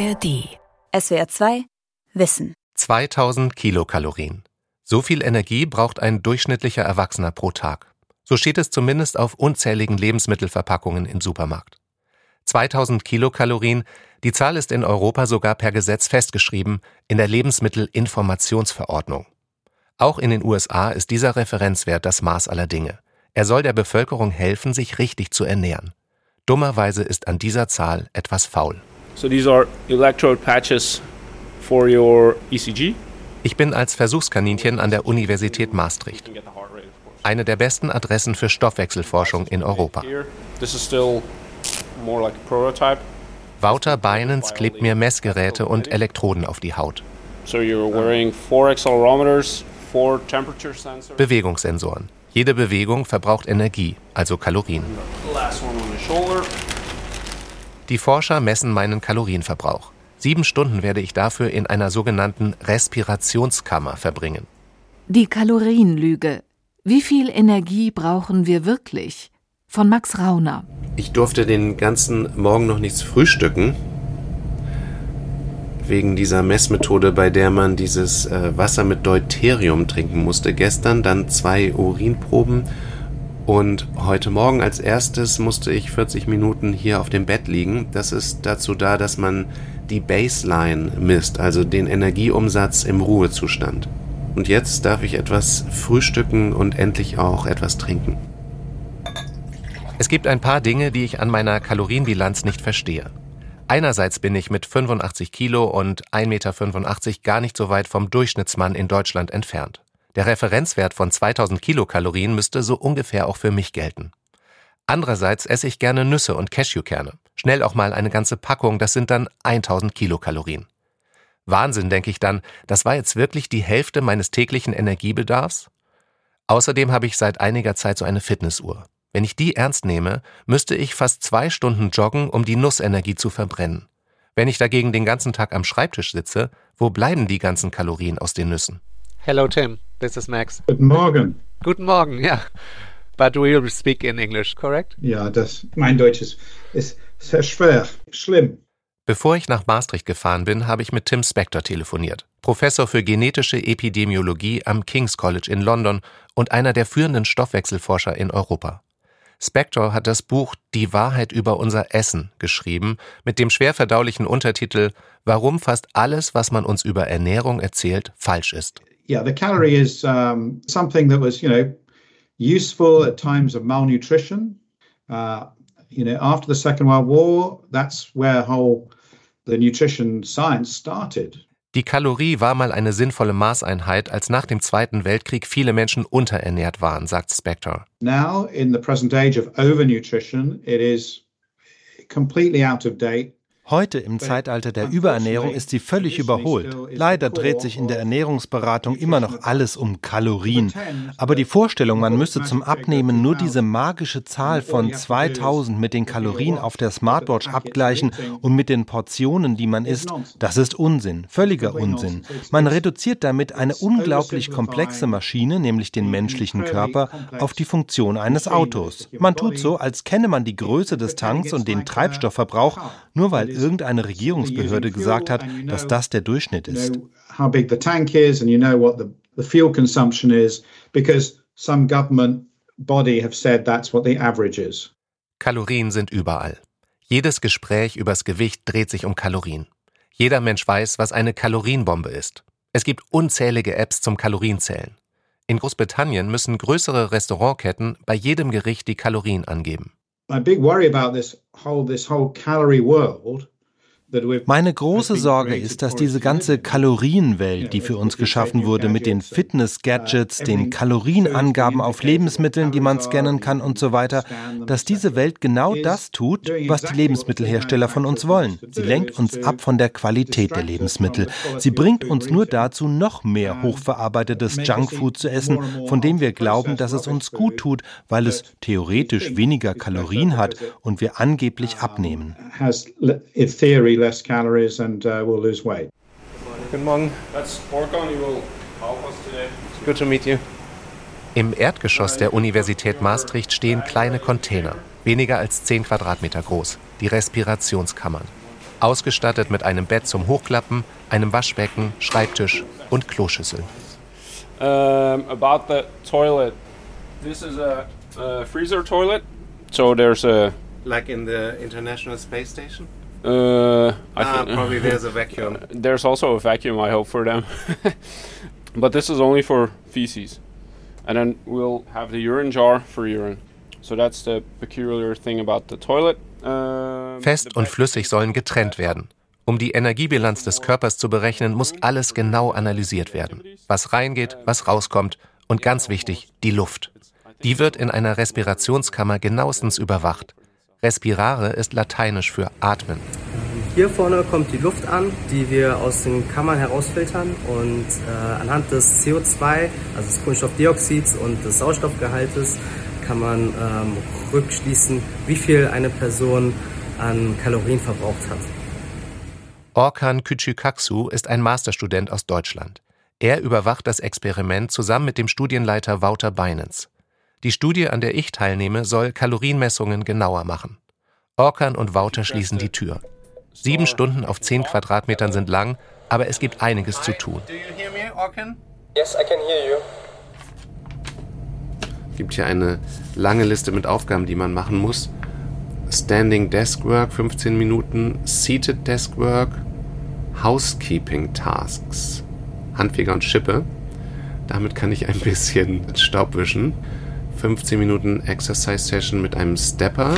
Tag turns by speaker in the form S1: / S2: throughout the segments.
S1: ARD. SWR 2 Wissen.
S2: 2000 Kilokalorien. So viel Energie braucht ein durchschnittlicher Erwachsener pro Tag. So steht es zumindest auf unzähligen Lebensmittelverpackungen im Supermarkt. 2000 Kilokalorien, die Zahl ist in Europa sogar per Gesetz festgeschrieben in der Lebensmittelinformationsverordnung. Auch in den USA ist dieser Referenzwert das Maß aller Dinge. Er soll der Bevölkerung helfen, sich richtig zu ernähren. Dummerweise ist an dieser Zahl etwas faul.
S3: So these are electrode patches for your ECG.
S2: Ich bin als Versuchskaninchen an der Universität Maastricht. Eine der besten Adressen für Stoffwechselforschung in Europa.
S3: This is still more like a prototype.
S2: Wouter Beinens klebt mir Messgeräte und Elektroden auf die Haut.
S3: So you're wearing four accelerometers, four temperature sensors.
S2: Bewegungssensoren. Jede Bewegung verbraucht Energie, also Kalorien.
S3: Last one on the shoulder.
S2: Die Forscher messen meinen Kalorienverbrauch. Sieben Stunden werde ich dafür in einer sogenannten Respirationskammer verbringen.
S1: Die Kalorienlüge. Wie viel Energie brauchen wir wirklich? Von Max Rauner.
S2: Ich durfte den ganzen Morgen noch nichts frühstücken. Wegen dieser Messmethode, bei der man dieses äh, Wasser mit Deuterium trinken musste. Gestern dann zwei Urinproben. Und heute Morgen als erstes musste ich 40 Minuten hier auf dem Bett liegen. Das ist dazu da, dass man die Baseline misst, also den Energieumsatz im Ruhezustand. Und jetzt darf ich etwas frühstücken und endlich auch etwas trinken. Es gibt ein paar Dinge, die ich an meiner Kalorienbilanz nicht verstehe. Einerseits bin ich mit 85 Kilo und 1,85 Meter gar nicht so weit vom Durchschnittsmann in Deutschland entfernt. Der Referenzwert von 2000 Kilokalorien müsste so ungefähr auch für mich gelten. Andererseits esse ich gerne Nüsse und Cashewkerne. Schnell auch mal eine ganze Packung, das sind dann 1000 Kilokalorien. Wahnsinn, denke ich dann, das war jetzt wirklich die Hälfte meines täglichen Energiebedarfs? Außerdem habe ich seit einiger Zeit so eine Fitnessuhr. Wenn ich die ernst nehme, müsste ich fast zwei Stunden joggen, um die Nussenergie zu verbrennen. Wenn ich dagegen den ganzen Tag am Schreibtisch sitze, wo bleiben die ganzen Kalorien aus den Nüssen?
S4: Hello, Tim. This is Max.
S5: Guten Morgen.
S4: Guten Morgen, ja. But we'll speak in English, correct?
S5: Ja, das, mein Deutsch ist, ist sehr schwer, schlimm.
S2: Bevor ich nach Maastricht gefahren bin, habe ich mit Tim Spector telefoniert, Professor für genetische Epidemiologie am King's College in London und einer der führenden Stoffwechselforscher in Europa. Spector hat das Buch Die Wahrheit über unser Essen geschrieben, mit dem schwer verdaulichen Untertitel Warum fast alles, was man uns über Ernährung erzählt, falsch ist.
S5: Yeah, the calorie is um, something that was, you know, useful at times of malnutrition. Uh, you know, after the Second World War, that's where whole the nutrition science started.
S2: Die Kalorie war mal eine sinnvolle Maßeinheit, als nach dem Zweiten Weltkrieg viele Menschen unterernährt waren, sagt Spector.
S5: Now, in the present age of overnutrition, it is completely out of date.
S6: Heute im Zeitalter der Überernährung ist sie völlig überholt. Leider dreht sich in der Ernährungsberatung immer noch alles um Kalorien. Aber die Vorstellung, man müsste zum Abnehmen nur diese magische Zahl von 2000 mit den Kalorien auf der Smartwatch abgleichen und mit den Portionen, die man isst, das ist Unsinn, völliger Unsinn. Man reduziert damit eine unglaublich komplexe Maschine, nämlich den menschlichen Körper, auf die Funktion eines Autos. Man tut so, als kenne man die Größe des Tanks und den Treibstoffverbrauch, nur weil irgendeine Regierungsbehörde gesagt hat, dass das der Durchschnitt ist.
S5: How big the tank is and you know what the, the fuel consumption is because some government body have said that's what the average is.
S2: Kalorien sind überall. Jedes Gespräch übers Gewicht dreht sich um Kalorien. Jeder Mensch weiß, was eine Kalorienbombe ist. Es gibt unzählige Apps zum Kalorienzählen. In Großbritannien müssen größere Restaurantketten bei jedem Gericht die Kalorien angeben.
S5: My big worry about this whole this whole calorie world
S6: Meine große Sorge ist, dass diese ganze Kalorienwelt, die für uns geschaffen wurde, mit den Fitness-Gadgets, den Kalorienangaben auf Lebensmitteln, die man scannen kann und so weiter, dass diese Welt genau das tut, was die Lebensmittelhersteller von uns wollen. Sie lenkt uns ab von der Qualität der Lebensmittel. Sie bringt uns nur dazu, noch mehr hochverarbeitetes Junkfood zu essen, von dem wir glauben, dass es uns gut tut, weil es theoretisch weniger Kalorien hat und wir angeblich abnehmen
S5: less calories and uh, will lose weight.
S4: Guten Morgen.
S3: That's Orkon. You will help us today.
S4: Good to meet you.
S2: Im Erdgeschoss der Universität Maastricht stehen kleine Container, weniger als 10 Quadratmeter groß, die Respirationskammern. ausgestattet mit einem Bett zum Hochklappen, einem Waschbecken, Schreibtisch und Kloschüssel.
S3: Um, about the toilet. This is a, a freezer toilet. So there's a.
S2: Like in the International Space Station?
S3: Uh, I
S2: Ah,
S3: thi-
S2: probably there's a vacuum.
S3: There's also a vacuum, I hope, for them. but this is only for feces. And then we'll have the urine jar for urine. So that's the peculiar thing about the toilet.
S2: Fest und flüssig sollen getrennt werden. Um die Energiebilanz des Körpers zu berechnen, muss alles genau analysiert werden. Was reingeht, was rauskommt und ganz wichtig, die Luft. Die wird in einer Respirationskammer genauestens überwacht. Respirare ist lateinisch für atmen.
S7: Hier vorne kommt die Luft an, die wir aus den Kammern herausfiltern und äh, anhand des CO2, also des Kohlenstoffdioxids und des Sauerstoffgehaltes kann man ähm, rückschließen, wie viel eine Person an Kalorien verbraucht hat.
S2: Orkan Küçükaksu ist ein Masterstudent aus Deutschland. Er überwacht das Experiment zusammen mit dem Studienleiter Wouter Beinens. Die Studie, an der ich teilnehme, soll Kalorienmessungen genauer machen. Orkan und Wouter schließen die Tür. Sieben Stunden auf zehn Quadratmetern sind lang, aber es gibt einiges zu tun.
S7: Yes, I can hear you.
S2: Es gibt hier eine lange Liste mit Aufgaben, die man machen muss. Standing Desk Work 15 Minuten, Seated Desk Work, Housekeeping Tasks, Handfeger und Schippe. Damit kann ich ein bisschen Staub wischen. 15 Minuten Exercise Session mit einem Stepper.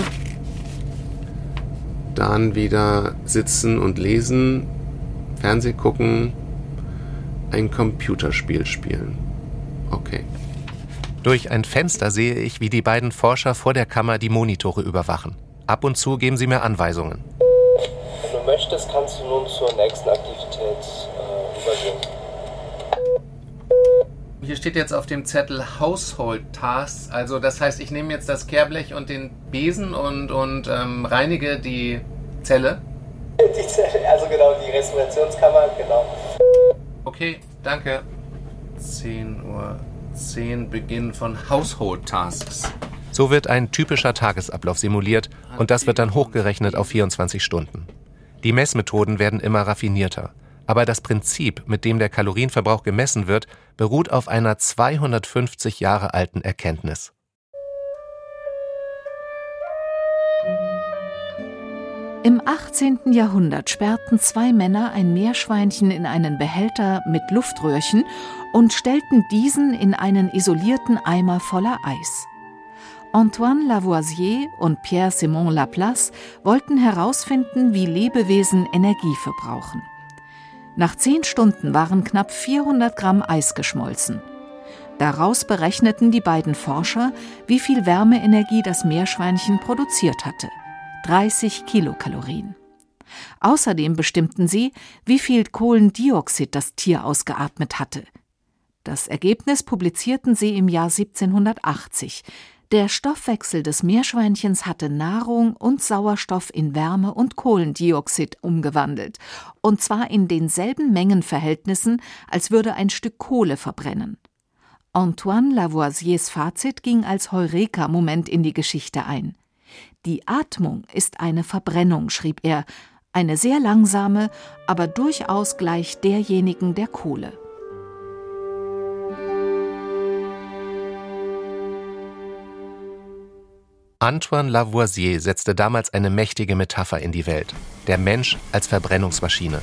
S2: Dann wieder sitzen und lesen, Fernseh gucken, ein Computerspiel spielen. Okay. Durch ein Fenster sehe ich, wie die beiden Forscher vor der Kammer die Monitore überwachen. Ab und zu geben sie mir Anweisungen.
S7: Wenn du möchtest, kannst du nun zur nächsten Aktivität äh, übergehen.
S8: Hier steht jetzt auf dem Zettel Household Tasks. Also das heißt, ich nehme jetzt das Kehrblech und den Besen und, und ähm, reinige die Zelle.
S7: Die Zelle, also genau, die Respirationskammer, genau.
S8: Okay, danke. 10 Uhr 10 Beginn von Household Tasks.
S2: So wird ein typischer Tagesablauf simuliert und das wird dann hochgerechnet auf 24 Stunden. Die Messmethoden werden immer raffinierter. Aber das Prinzip, mit dem der Kalorienverbrauch gemessen wird, beruht auf einer 250 Jahre alten Erkenntnis.
S1: Im 18. Jahrhundert sperrten zwei Männer ein Meerschweinchen in einen Behälter mit Luftröhrchen und stellten diesen in einen isolierten Eimer voller Eis. Antoine Lavoisier und Pierre-Simon Laplace wollten herausfinden, wie Lebewesen Energie verbrauchen. Nach zehn Stunden waren knapp 400 Gramm Eis geschmolzen. Daraus berechneten die beiden Forscher, wie viel Wärmeenergie das Meerschweinchen produziert hatte. 30 Kilokalorien. Außerdem bestimmten sie, wie viel Kohlendioxid das Tier ausgeatmet hatte. Das Ergebnis publizierten sie im Jahr 1780. Der Stoffwechsel des Meerschweinchens hatte Nahrung und Sauerstoff in Wärme und Kohlendioxid umgewandelt, und zwar in denselben Mengenverhältnissen, als würde ein Stück Kohle verbrennen. Antoine Lavoisiers Fazit ging als Heureka-Moment in die Geschichte ein. Die Atmung ist eine Verbrennung, schrieb er, eine sehr langsame, aber durchaus gleich derjenigen der Kohle.
S2: Antoine Lavoisier setzte damals eine mächtige Metapher in die Welt. Der Mensch als Verbrennungsmaschine.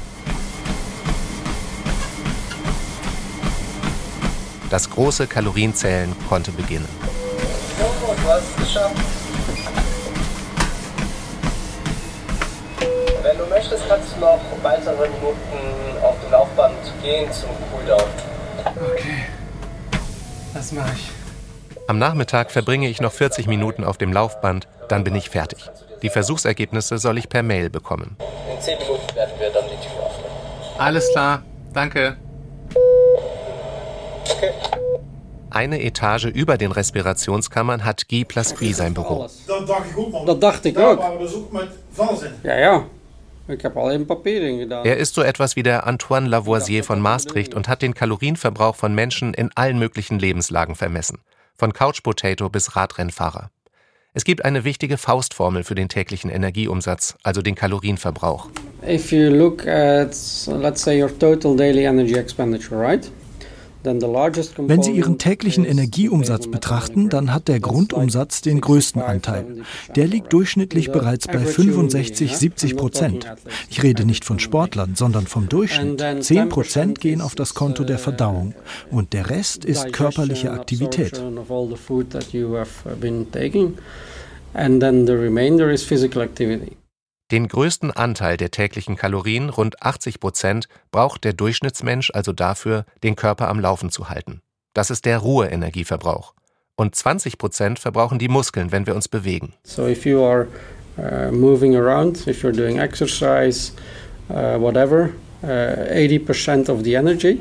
S2: Das große Kalorienzählen konnte beginnen.
S7: Du hast es geschafft. Wenn du möchtest, kannst du noch weitere Minuten auf dem Laufband gehen zum Cooldown.
S8: Okay, das mache ich.
S2: Am Nachmittag verbringe ich noch 40 Minuten auf dem Laufband, dann bin ich fertig. Die Versuchsergebnisse soll ich per Mail bekommen.
S7: In 10 Minuten werden wir dann die Tür öffnen.
S8: Alles klar, danke.
S7: Okay.
S2: Eine Etage über den Respirationskammern hat Guy Plasqui sein Büro.
S9: Dat dacht ik ook,
S10: Dat dacht ik. Ja, ja. Ik heb alleen papier in gedaan.
S2: Er ist so etwas wie der Antoine Lavoisier von Maastricht und hat den Kalorienverbrauch von Menschen in allen möglichen Lebenslagen vermessen. Von Couch Potato bis Radrennfahrer. Es gibt eine wichtige Faustformel für den täglichen Energieumsatz, also den Kalorienverbrauch.
S10: If you look at, let's say, your total daily energy expenditure, right?
S9: Wenn Sie Ihren täglichen Energieumsatz betrachten, dann hat der Grundumsatz den größten Anteil. Der liegt durchschnittlich bereits bei 65, 70 Prozent. Ich rede nicht von Sportlern, sondern vom Durchschnitt. 10 Prozent gehen auf das Konto der Verdauung und der Rest ist körperliche Aktivität.
S10: And then the remainder is physical activity.
S2: Den größten Anteil der täglichen Kalorien, rund 80 Prozent, braucht der Durchschnittsmensch also dafür, den Körper am Laufen zu halten. Das ist der Ruheenergieverbrauch. Und 20 Prozent verbrauchen die Muskeln, wenn wir uns bewegen.
S10: So if you are uh, moving around, if you're doing exercise, uh, whatever, uh, 80% of the energy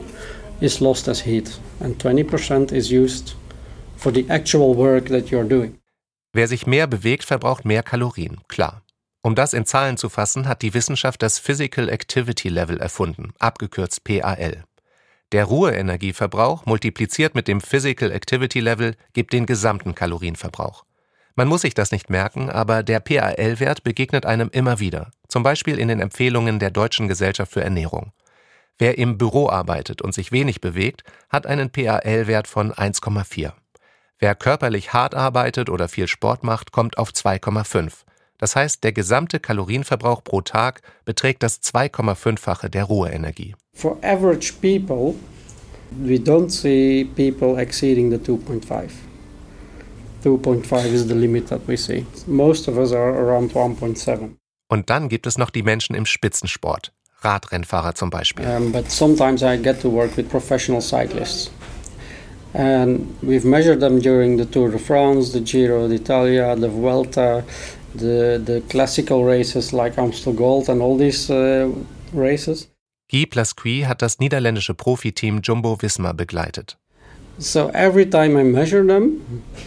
S10: is lost as heat and 20% is used for the actual work that you're doing.
S2: Wer sich mehr bewegt, verbraucht mehr Kalorien, klar. Um das in Zahlen zu fassen, hat die Wissenschaft das Physical Activity Level erfunden, abgekürzt PAL. Der Ruheenergieverbrauch multipliziert mit dem Physical Activity Level gibt den gesamten Kalorienverbrauch. Man muss sich das nicht merken, aber der PAL-Wert begegnet einem immer wieder, zum Beispiel in den Empfehlungen der Deutschen Gesellschaft für Ernährung. Wer im Büro arbeitet und sich wenig bewegt, hat einen PAL-Wert von 1,4. Wer körperlich hart arbeitet oder viel Sport macht, kommt auf 2,5. Das heißt, der gesamte Kalorienverbrauch pro Tag beträgt das 2,5-fache der Ruheenergie.
S10: For average people, we don't see people exceeding the 2.5. 2.5 is the limit that we see. Most of us are around 1.7.
S2: Und dann gibt es noch die Menschen im Spitzensport. Radrennfahrer zum Beispiel.
S10: Um, but sometimes I get to work with professional cyclists. And we've measured them during the Tour de France, the Giro d'Italia, the Vuelta, the, the classical races like Amstel Gold and all these uh, races.
S2: Guy Plasqui hat das niederländische Profiteam Jumbo Visma begleitet.
S10: So every time I measure them,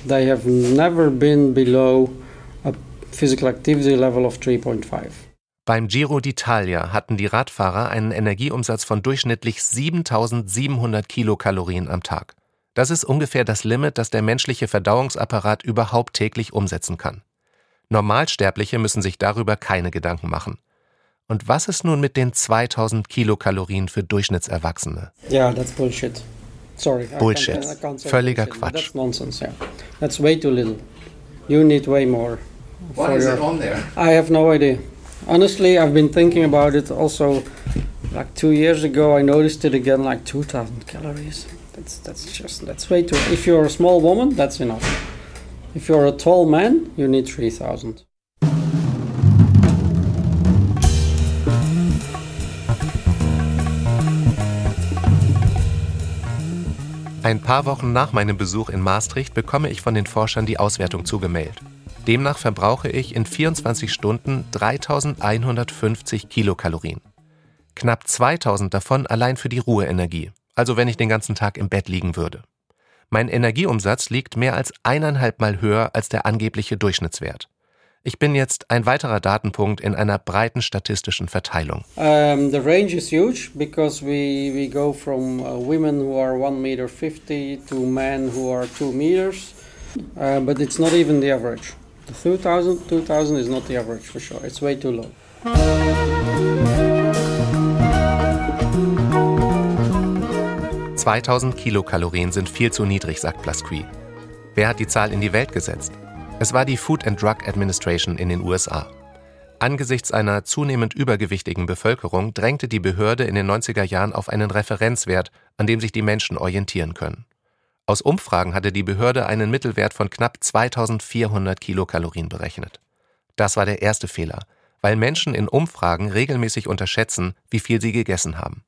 S10: they have never been below a physical activity level of 3.5.
S2: Beim Giro d'Italia hatten die Radfahrer einen Energieumsatz von durchschnittlich 7700 Kilokalorien am Tag. Das ist ungefähr das Limit, das der menschliche Verdauungsapparat überhaupt täglich umsetzen kann. Normalsterbliche müssen sich darüber keine Gedanken machen. Und was ist nun mit den 2000 Kilokalorien für Durchschnittserwachsene?
S10: Ja, yeah, that's bullshit. Sorry.
S2: Bullshit. I can't, I can't Völliger bullshit. Quatsch.
S10: That's nonsense, yeah. That's way too little. You need way more.
S2: What is your... it on there?
S10: I have no idea. Honestly, I've been thinking about it also like two years ago. I noticed it again, like 2000 calories. That's, that's just, that's way too. If you're a small woman, that's enough. If you're a tall man, you need 3000.
S2: Ein paar Wochen nach meinem Besuch in Maastricht bekomme ich von den Forschern die Auswertung zugemeldet. Demnach verbrauche ich in 24 Stunden 3150 Kilokalorien. Knapp 2000 davon allein für die Ruheenergie, also wenn ich den ganzen Tag im Bett liegen würde. Mein Energieumsatz liegt mehr als eineinhalb Mal höher als der angebliche Durchschnittswert. Ich bin jetzt ein weiterer Datenpunkt in einer breiten statistischen Verteilung.
S10: Um, the range is huge because we, we go from uh, women who are 1 meter 50 to men who are 2 meters, uh, but it's not even the average. The 2000, 2000 is not the average for sure. It's way too low.
S2: 2000 Kilokalorien sind viel zu niedrig, sagt Plasqui. Wer hat die Zahl in die Welt gesetzt? Es war die Food and Drug Administration in den USA. Angesichts einer zunehmend übergewichtigen Bevölkerung drängte die Behörde in den 90er Jahren auf einen Referenzwert, an dem sich die Menschen orientieren können. Aus Umfragen hatte die Behörde einen Mittelwert von knapp 2400 Kilokalorien berechnet. Das war der erste Fehler, weil Menschen in Umfragen regelmäßig unterschätzen, wie viel sie gegessen haben.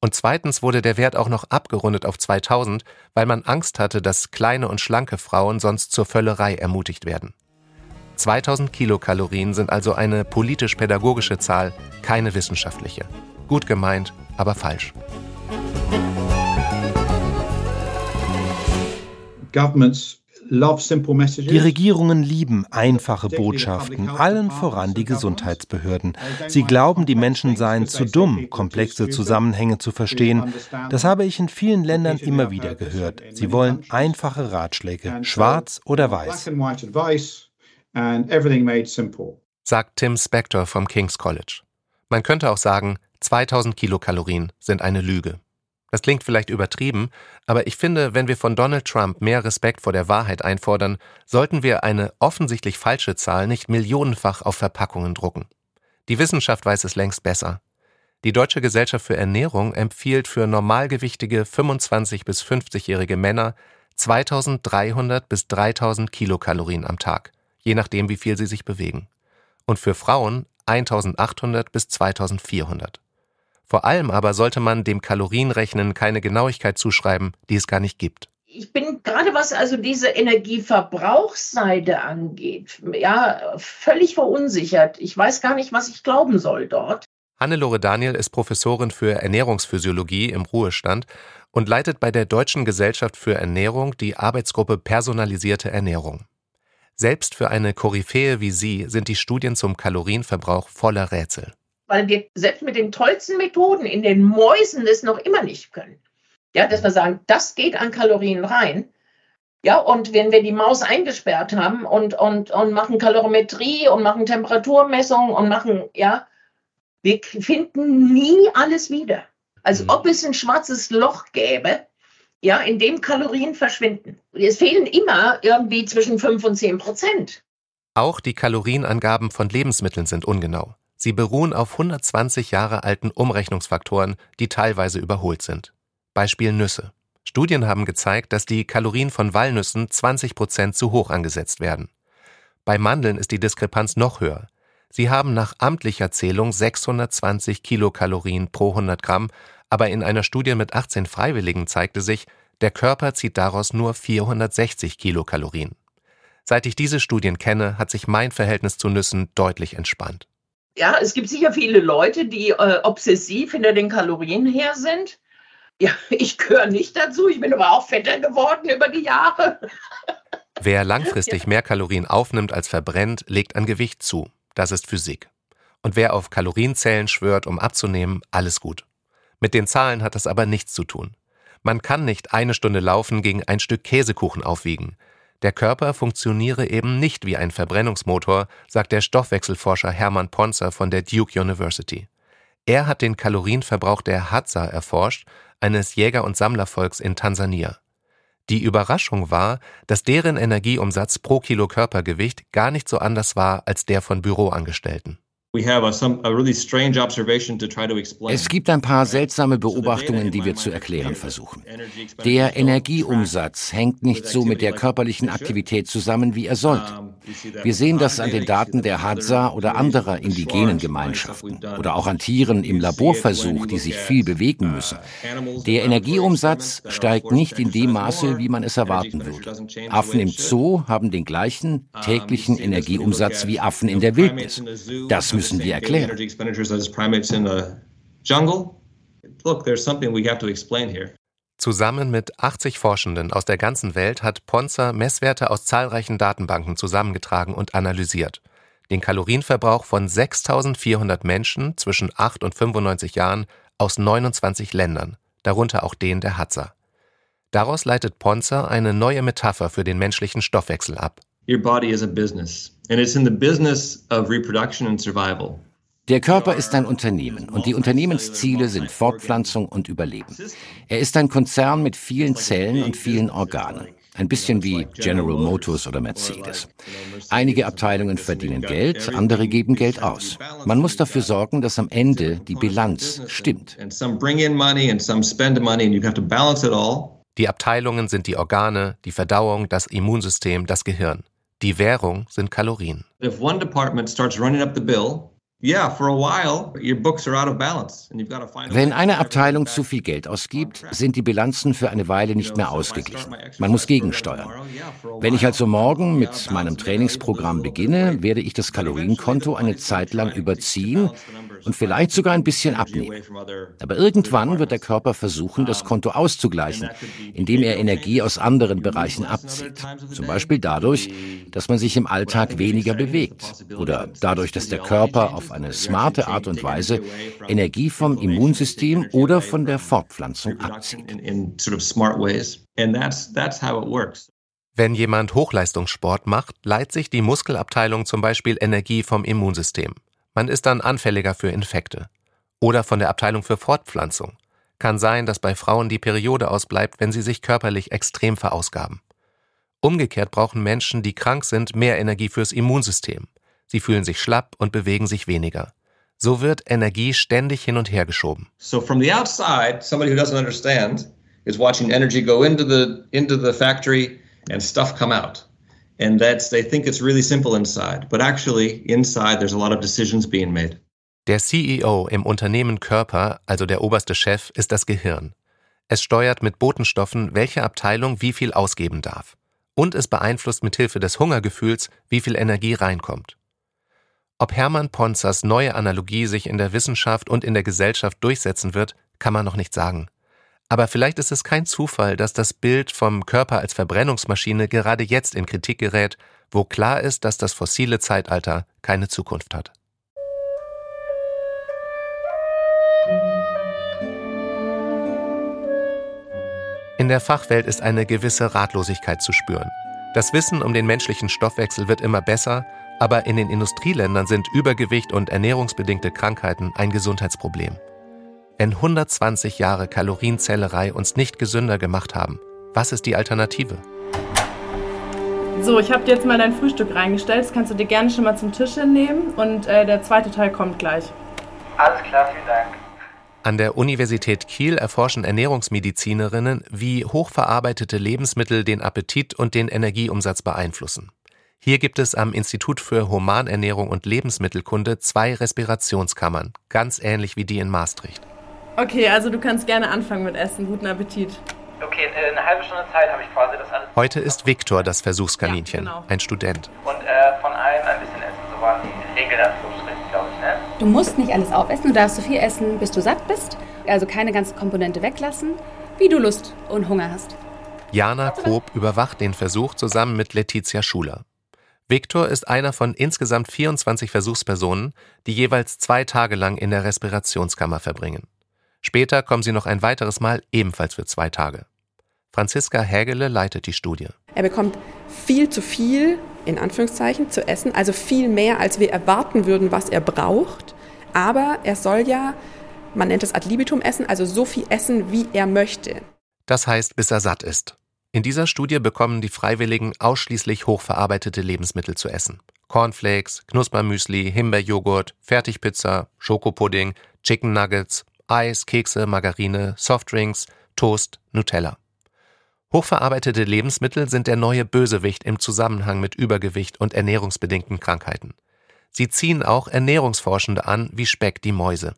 S2: Und zweitens wurde der Wert auch noch abgerundet auf 2000, weil man Angst hatte, dass kleine und schlanke Frauen sonst zur Völlerei ermutigt werden. 2000 Kilokalorien sind also eine politisch-pädagogische Zahl, keine wissenschaftliche. Gut gemeint, aber falsch.
S5: Governments
S6: die Regierungen lieben einfache Botschaften, allen voran die Gesundheitsbehörden. Sie glauben, die Menschen seien zu dumm, komplexe Zusammenhänge zu verstehen. Das habe ich in vielen Ländern immer wieder gehört. Sie wollen einfache Ratschläge, schwarz oder weiß.
S2: Sagt Tim Spector vom King's College. Man könnte auch sagen, 2000 Kilokalorien sind eine Lüge. Das klingt vielleicht übertrieben, aber ich finde, wenn wir von Donald Trump mehr Respekt vor der Wahrheit einfordern, sollten wir eine offensichtlich falsche Zahl nicht millionenfach auf Verpackungen drucken. Die Wissenschaft weiß es längst besser. Die Deutsche Gesellschaft für Ernährung empfiehlt für normalgewichtige 25 bis 50-jährige Männer 2300 bis 3000 Kilokalorien am Tag, je nachdem, wie viel sie sich bewegen. Und für Frauen 1800 bis 2400. Vor allem aber sollte man dem Kalorienrechnen keine Genauigkeit zuschreiben, die es gar nicht gibt.
S11: Ich bin gerade was also diese Energieverbrauchsseite angeht, ja, völlig verunsichert. Ich weiß gar nicht, was ich glauben soll dort.
S2: Hannelore Daniel ist Professorin für Ernährungsphysiologie im Ruhestand und leitet bei der Deutschen Gesellschaft für Ernährung die Arbeitsgruppe Personalisierte Ernährung. Selbst für eine Koryphäe wie sie sind die Studien zum Kalorienverbrauch voller Rätsel
S11: weil wir selbst mit den tollsten Methoden in den Mäusen das noch immer nicht können. Ja, dass wir sagen, das geht an Kalorien rein. Ja, und wenn wir die Maus eingesperrt haben und, und, und machen Kalorimetrie und machen Temperaturmessungen und machen, ja, wir finden nie alles wieder. Als mhm. ob es ein schwarzes Loch gäbe, ja, in dem Kalorien verschwinden. Es fehlen immer irgendwie zwischen 5 und 10 Prozent.
S2: Auch die Kalorienangaben von Lebensmitteln sind ungenau. Sie beruhen auf 120 Jahre alten Umrechnungsfaktoren, die teilweise überholt sind. Beispiel Nüsse. Studien haben gezeigt, dass die Kalorien von Walnüssen 20 Prozent zu hoch angesetzt werden. Bei Mandeln ist die Diskrepanz noch höher. Sie haben nach amtlicher Zählung 620 Kilokalorien pro 100 Gramm, aber in einer Studie mit 18 Freiwilligen zeigte sich, der Körper zieht daraus nur 460 Kilokalorien. Seit ich diese Studien kenne, hat sich mein Verhältnis zu Nüssen deutlich entspannt.
S11: Ja, es gibt sicher viele Leute, die äh, obsessiv hinter den Kalorien her sind. Ja, ich gehöre nicht dazu. Ich bin aber auch fetter geworden über die Jahre.
S2: Wer langfristig mehr Kalorien aufnimmt als verbrennt, legt an Gewicht zu. Das ist Physik. Und wer auf Kalorienzellen schwört, um abzunehmen, alles gut. Mit den Zahlen hat das aber nichts zu tun. Man kann nicht eine Stunde laufen gegen ein Stück Käsekuchen aufwiegen. Der Körper funktioniere eben nicht wie ein Verbrennungsmotor, sagt der Stoffwechselforscher Hermann Ponzer von der Duke University. Er hat den Kalorienverbrauch der Hadza erforscht, eines Jäger- und Sammlervolks in Tansania. Die Überraschung war, dass deren Energieumsatz pro Kilo Körpergewicht gar nicht so anders war als der von Büroangestellten.
S12: Es gibt ein paar seltsame Beobachtungen, die wir zu erklären versuchen. Der Energieumsatz hängt nicht so mit der körperlichen Aktivität zusammen, wie er sollte. Wir sehen das an den Daten der Hadza oder anderer indigenen Gemeinschaften oder auch an Tieren im Laborversuch, die sich viel bewegen müssen. Der Energieumsatz steigt nicht in dem Maße, wie man es erwarten würde. Affen im Zoo haben den gleichen täglichen Energieumsatz wie Affen in der Wildnis. Das müssen wir erklären.
S2: Zusammen mit 80 Forschenden aus der ganzen Welt hat Ponzer Messwerte aus zahlreichen Datenbanken zusammengetragen und analysiert. Den Kalorienverbrauch von 6400 Menschen zwischen 8 und 95 Jahren aus 29 Ländern, darunter auch den der Hadza. Daraus leitet Ponzer eine neue Metapher für den menschlichen Stoffwechsel ab. Your body is a business, and it's in the business
S12: of reproduction and survival. Der Körper ist ein Unternehmen und die Unternehmensziele sind Fortpflanzung und Überleben. Er ist ein Konzern mit vielen Zellen und vielen Organen. Ein bisschen wie General Motors oder Mercedes. Einige Abteilungen verdienen Geld, andere geben Geld aus. Man muss dafür sorgen, dass am Ende die Bilanz stimmt.
S2: Die Abteilungen sind die Organe, die Verdauung, das Immunsystem, das Gehirn. Die Währung sind Kalorien. If one department starts running up the bill,
S12: wenn eine Abteilung zu viel Geld ausgibt, sind die Bilanzen für eine Weile nicht mehr ausgeglichen. Man muss gegensteuern. Wenn ich also morgen mit meinem Trainingsprogramm beginne, werde ich das Kalorienkonto eine Zeit lang überziehen und vielleicht sogar ein bisschen abnehmen. Aber irgendwann wird der Körper versuchen, das Konto auszugleichen, indem er Energie aus anderen Bereichen abzieht. Zum Beispiel dadurch, dass man sich im Alltag weniger bewegt oder dadurch, dass der Körper auf eine smarte Art und Weise Energie vom Immunsystem oder von der Fortpflanzung abzieht.
S2: Wenn jemand Hochleistungssport macht, leiht sich die Muskelabteilung zum Beispiel Energie vom Immunsystem. Man ist dann anfälliger für Infekte. Oder von der Abteilung für Fortpflanzung. Kann sein, dass bei Frauen die Periode ausbleibt, wenn sie sich körperlich extrem verausgaben. Umgekehrt brauchen Menschen, die krank sind, mehr Energie fürs Immunsystem. Sie fühlen sich schlapp und bewegen sich weniger. So wird Energie ständig hin und her geschoben.
S13: So from the outside, somebody who doesn't understand is watching energy go into the into the factory and stuff come out. And that's they think it's really simple inside, but actually inside there's a lot of decisions being made.
S2: Der CEO im Unternehmen Körper, also der oberste Chef, ist das Gehirn. Es steuert mit Botenstoffen, welche Abteilung wie viel ausgeben darf. Und es beeinflusst mit Hilfe des Hungergefühls, wie viel Energie reinkommt. Ob Hermann Ponzers neue Analogie sich in der Wissenschaft und in der Gesellschaft durchsetzen wird, kann man noch nicht sagen. Aber vielleicht ist es kein Zufall, dass das Bild vom Körper als Verbrennungsmaschine gerade jetzt in Kritik gerät, wo klar ist, dass das fossile Zeitalter keine Zukunft hat. In der Fachwelt ist eine gewisse Ratlosigkeit zu spüren. Das Wissen um den menschlichen Stoffwechsel wird immer besser, aber in den Industrieländern sind Übergewicht und ernährungsbedingte Krankheiten ein Gesundheitsproblem. Wenn 120 Jahre Kalorienzählerei uns nicht gesünder gemacht haben, was ist die Alternative?
S14: So, ich habe dir jetzt mal dein Frühstück reingestellt. Das kannst du dir gerne schon mal zum Tisch hinnehmen und äh, der zweite Teil kommt gleich.
S15: Alles klar, vielen Dank.
S2: An der Universität Kiel erforschen Ernährungsmedizinerinnen, wie hochverarbeitete Lebensmittel den Appetit und den Energieumsatz beeinflussen. Hier gibt es am Institut für Humanernährung und Lebensmittelkunde zwei Respirationskammern, ganz ähnlich wie die in Maastricht.
S14: Okay, also du kannst gerne anfangen mit Essen. Guten Appetit.
S15: Okay, eine halbe Stunde Zeit habe ich quasi das alles.
S2: Heute ist Viktor das Versuchskaninchen, ja, genau. ein Student.
S15: Und äh, von allem ein bisschen essen, so waren die Regeln glaube ich, ne?
S16: Du musst nicht alles aufessen, du darfst so viel essen, bis du satt bist. Also keine ganze Komponente weglassen, wie du Lust und Hunger hast.
S2: Jana Koop überwacht den Versuch zusammen mit Letizia Schuler. Viktor ist einer von insgesamt 24 Versuchspersonen, die jeweils zwei Tage lang in der Respirationskammer verbringen. Später kommen sie noch ein weiteres Mal ebenfalls für zwei Tage. Franziska Hägele leitet die Studie.
S17: Er bekommt viel zu viel, in Anführungszeichen, zu essen, also viel mehr, als wir erwarten würden, was er braucht. Aber er soll ja, man nennt es ad libitum essen, also so viel essen, wie er möchte.
S2: Das heißt, bis er satt ist. In dieser Studie bekommen die Freiwilligen ausschließlich hochverarbeitete Lebensmittel zu essen. Cornflakes, Knuspermüsli, Himbeerjoghurt, Fertigpizza, Schokopudding, Chicken Nuggets, Eis, Kekse, Margarine, Softdrinks, Toast, Nutella. Hochverarbeitete Lebensmittel sind der neue Bösewicht im Zusammenhang mit Übergewicht und ernährungsbedingten Krankheiten. Sie ziehen auch Ernährungsforschende an, wie Speck die Mäuse.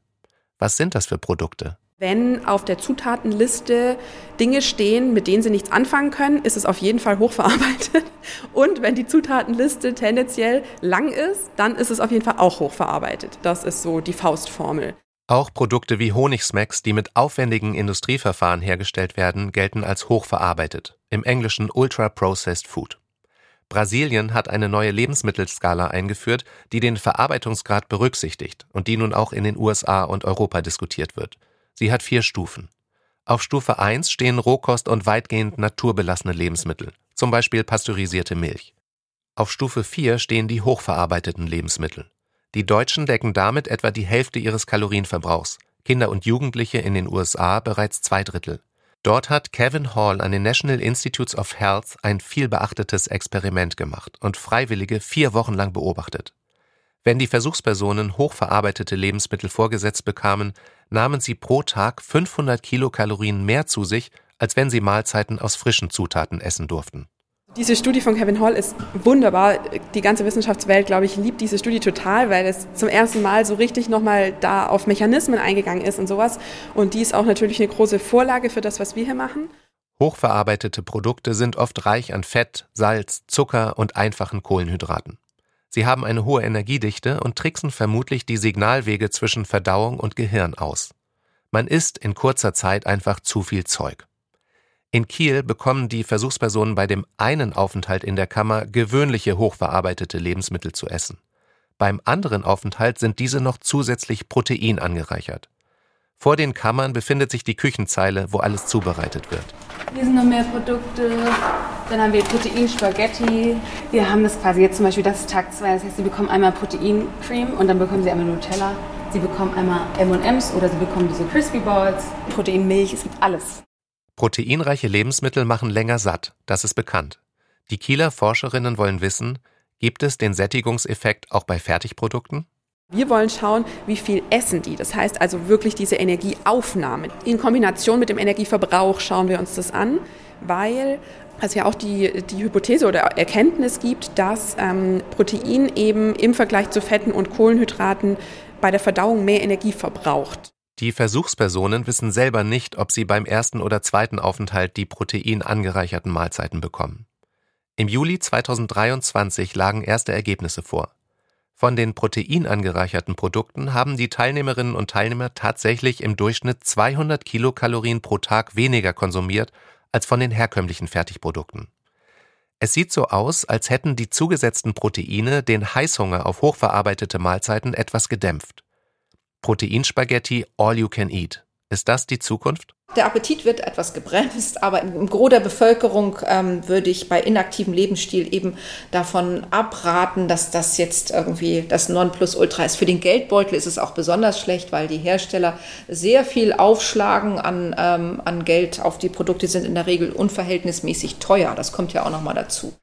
S2: Was sind das für Produkte?
S17: Wenn auf der Zutatenliste Dinge stehen, mit denen Sie nichts anfangen können, ist es auf jeden Fall hochverarbeitet. Und wenn die Zutatenliste tendenziell lang ist, dann ist es auf jeden Fall auch hochverarbeitet. Das ist so die Faustformel.
S2: Auch Produkte wie Honigsmacks, die mit aufwendigen Industrieverfahren hergestellt werden, gelten als hochverarbeitet, im Englischen Ultra Processed Food. Brasilien hat eine neue Lebensmittelskala eingeführt, die den Verarbeitungsgrad berücksichtigt und die nun auch in den USA und Europa diskutiert wird. Sie hat vier Stufen. Auf Stufe 1 stehen Rohkost und weitgehend naturbelassene Lebensmittel, zum Beispiel pasteurisierte Milch. Auf Stufe 4 stehen die hochverarbeiteten Lebensmittel. Die Deutschen decken damit etwa die Hälfte ihres Kalorienverbrauchs, Kinder und Jugendliche in den USA bereits zwei Drittel. Dort hat Kevin Hall an den National Institutes of Health ein vielbeachtetes Experiment gemacht und Freiwillige vier Wochen lang beobachtet. Wenn die Versuchspersonen hochverarbeitete Lebensmittel vorgesetzt bekamen, nahmen sie pro Tag 500 Kilokalorien mehr zu sich, als wenn sie Mahlzeiten aus frischen Zutaten essen durften.
S17: Diese Studie von Kevin Hall ist wunderbar. Die ganze Wissenschaftswelt, glaube ich, liebt diese Studie total, weil es zum ersten Mal so richtig nochmal da auf Mechanismen eingegangen ist und sowas. Und die ist auch natürlich eine große Vorlage für das, was wir hier machen.
S2: Hochverarbeitete Produkte sind oft reich an Fett, Salz, Zucker und einfachen Kohlenhydraten. Sie haben eine hohe Energiedichte und tricksen vermutlich die Signalwege zwischen Verdauung und Gehirn aus. Man isst in kurzer Zeit einfach zu viel Zeug. In Kiel bekommen die Versuchspersonen bei dem einen Aufenthalt in der Kammer gewöhnliche hochverarbeitete Lebensmittel zu essen. Beim anderen Aufenthalt sind diese noch zusätzlich Protein angereichert. Vor den Kammern befindet sich die Küchenzeile, wo alles zubereitet wird.
S14: Hier sind noch mehr Produkte.
S16: Dann haben wir Proteinspaghetti. Wir haben das quasi jetzt zum Beispiel, das ist Tag 2. Das heißt, Sie bekommen einmal Proteincreme und dann bekommen Sie einmal Nutella. Sie bekommen einmal M&M's oder Sie bekommen diese Crispy Balls, Proteinmilch, es gibt alles.
S2: Proteinreiche Lebensmittel machen länger satt, das ist bekannt. Die Kieler Forscherinnen wollen wissen, gibt es den Sättigungseffekt auch bei Fertigprodukten?
S17: Wir wollen schauen, wie viel essen die. Das heißt also wirklich diese Energieaufnahme. In Kombination mit dem Energieverbrauch schauen wir uns das an, weil es ja auch die, die Hypothese oder Erkenntnis gibt, dass ähm, Protein eben im Vergleich zu Fetten und Kohlenhydraten bei der Verdauung mehr Energie verbraucht.
S2: Die Versuchspersonen wissen selber nicht, ob sie beim ersten oder zweiten Aufenthalt die proteinangereicherten Mahlzeiten bekommen. Im Juli 2023 lagen erste Ergebnisse vor. Von den proteinangereicherten Produkten haben die Teilnehmerinnen und Teilnehmer tatsächlich im Durchschnitt 200 Kilokalorien pro Tag weniger konsumiert als von den herkömmlichen Fertigprodukten. Es sieht so aus, als hätten die zugesetzten Proteine den Heißhunger auf hochverarbeitete Mahlzeiten etwas gedämpft. Proteinspaghetti all you can eat. Ist das die Zukunft?
S18: Der Appetit wird etwas gebremst, aber im Gros der Bevölkerung ähm, würde ich bei inaktivem Lebensstil eben davon abraten, dass das jetzt irgendwie das Nonplusultra ist. Für den Geldbeutel ist es auch besonders schlecht, weil die Hersteller sehr viel aufschlagen an, ähm, an Geld auf die Produkte, sind in der Regel unverhältnismäßig teuer. Das kommt ja auch nochmal dazu.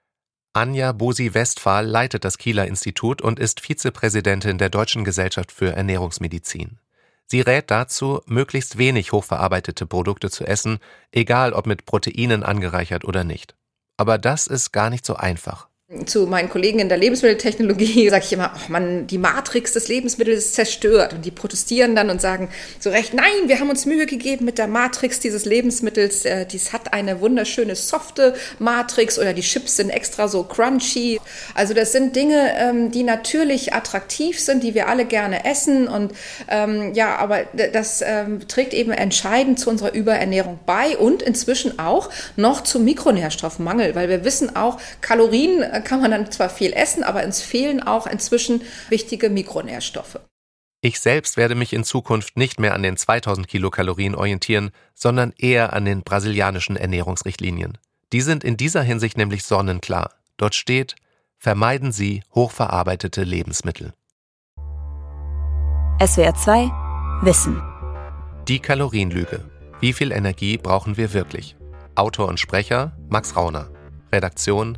S2: Anja Bosi-Westphal leitet das Kieler Institut und ist Vizepräsidentin der Deutschen Gesellschaft für Ernährungsmedizin. Sie rät dazu, möglichst wenig hochverarbeitete Produkte zu essen, egal ob mit Proteinen angereichert oder nicht. Aber das ist gar nicht so einfach.
S18: Zu meinen Kollegen in der Lebensmitteltechnologie sage ich immer, oh man, die Matrix des Lebensmittels ist zerstört. Und die protestieren dann und sagen zu Recht, nein, wir haben uns Mühe gegeben mit der Matrix dieses Lebensmittels. Äh, dies hat eine wunderschöne softe Matrix oder die Chips sind extra so crunchy. Also das sind Dinge, ähm, die natürlich attraktiv sind, die wir alle gerne essen. Und ähm, ja, aber das ähm, trägt eben entscheidend zu unserer Überernährung bei und inzwischen auch noch zum Mikronährstoffmangel, weil wir wissen auch, Kalorien kann man dann zwar viel essen, aber uns fehlen auch inzwischen wichtige Mikronährstoffe.
S2: Ich selbst werde mich in Zukunft nicht mehr an den 2000 Kilokalorien orientieren, sondern eher an den brasilianischen Ernährungsrichtlinien. Die sind in dieser Hinsicht nämlich sonnenklar. Dort steht, vermeiden Sie hochverarbeitete Lebensmittel.
S19: SWR 2 Wissen.
S2: Die Kalorienlüge. Wie viel Energie brauchen wir wirklich? Autor und Sprecher Max Rauner. Redaktion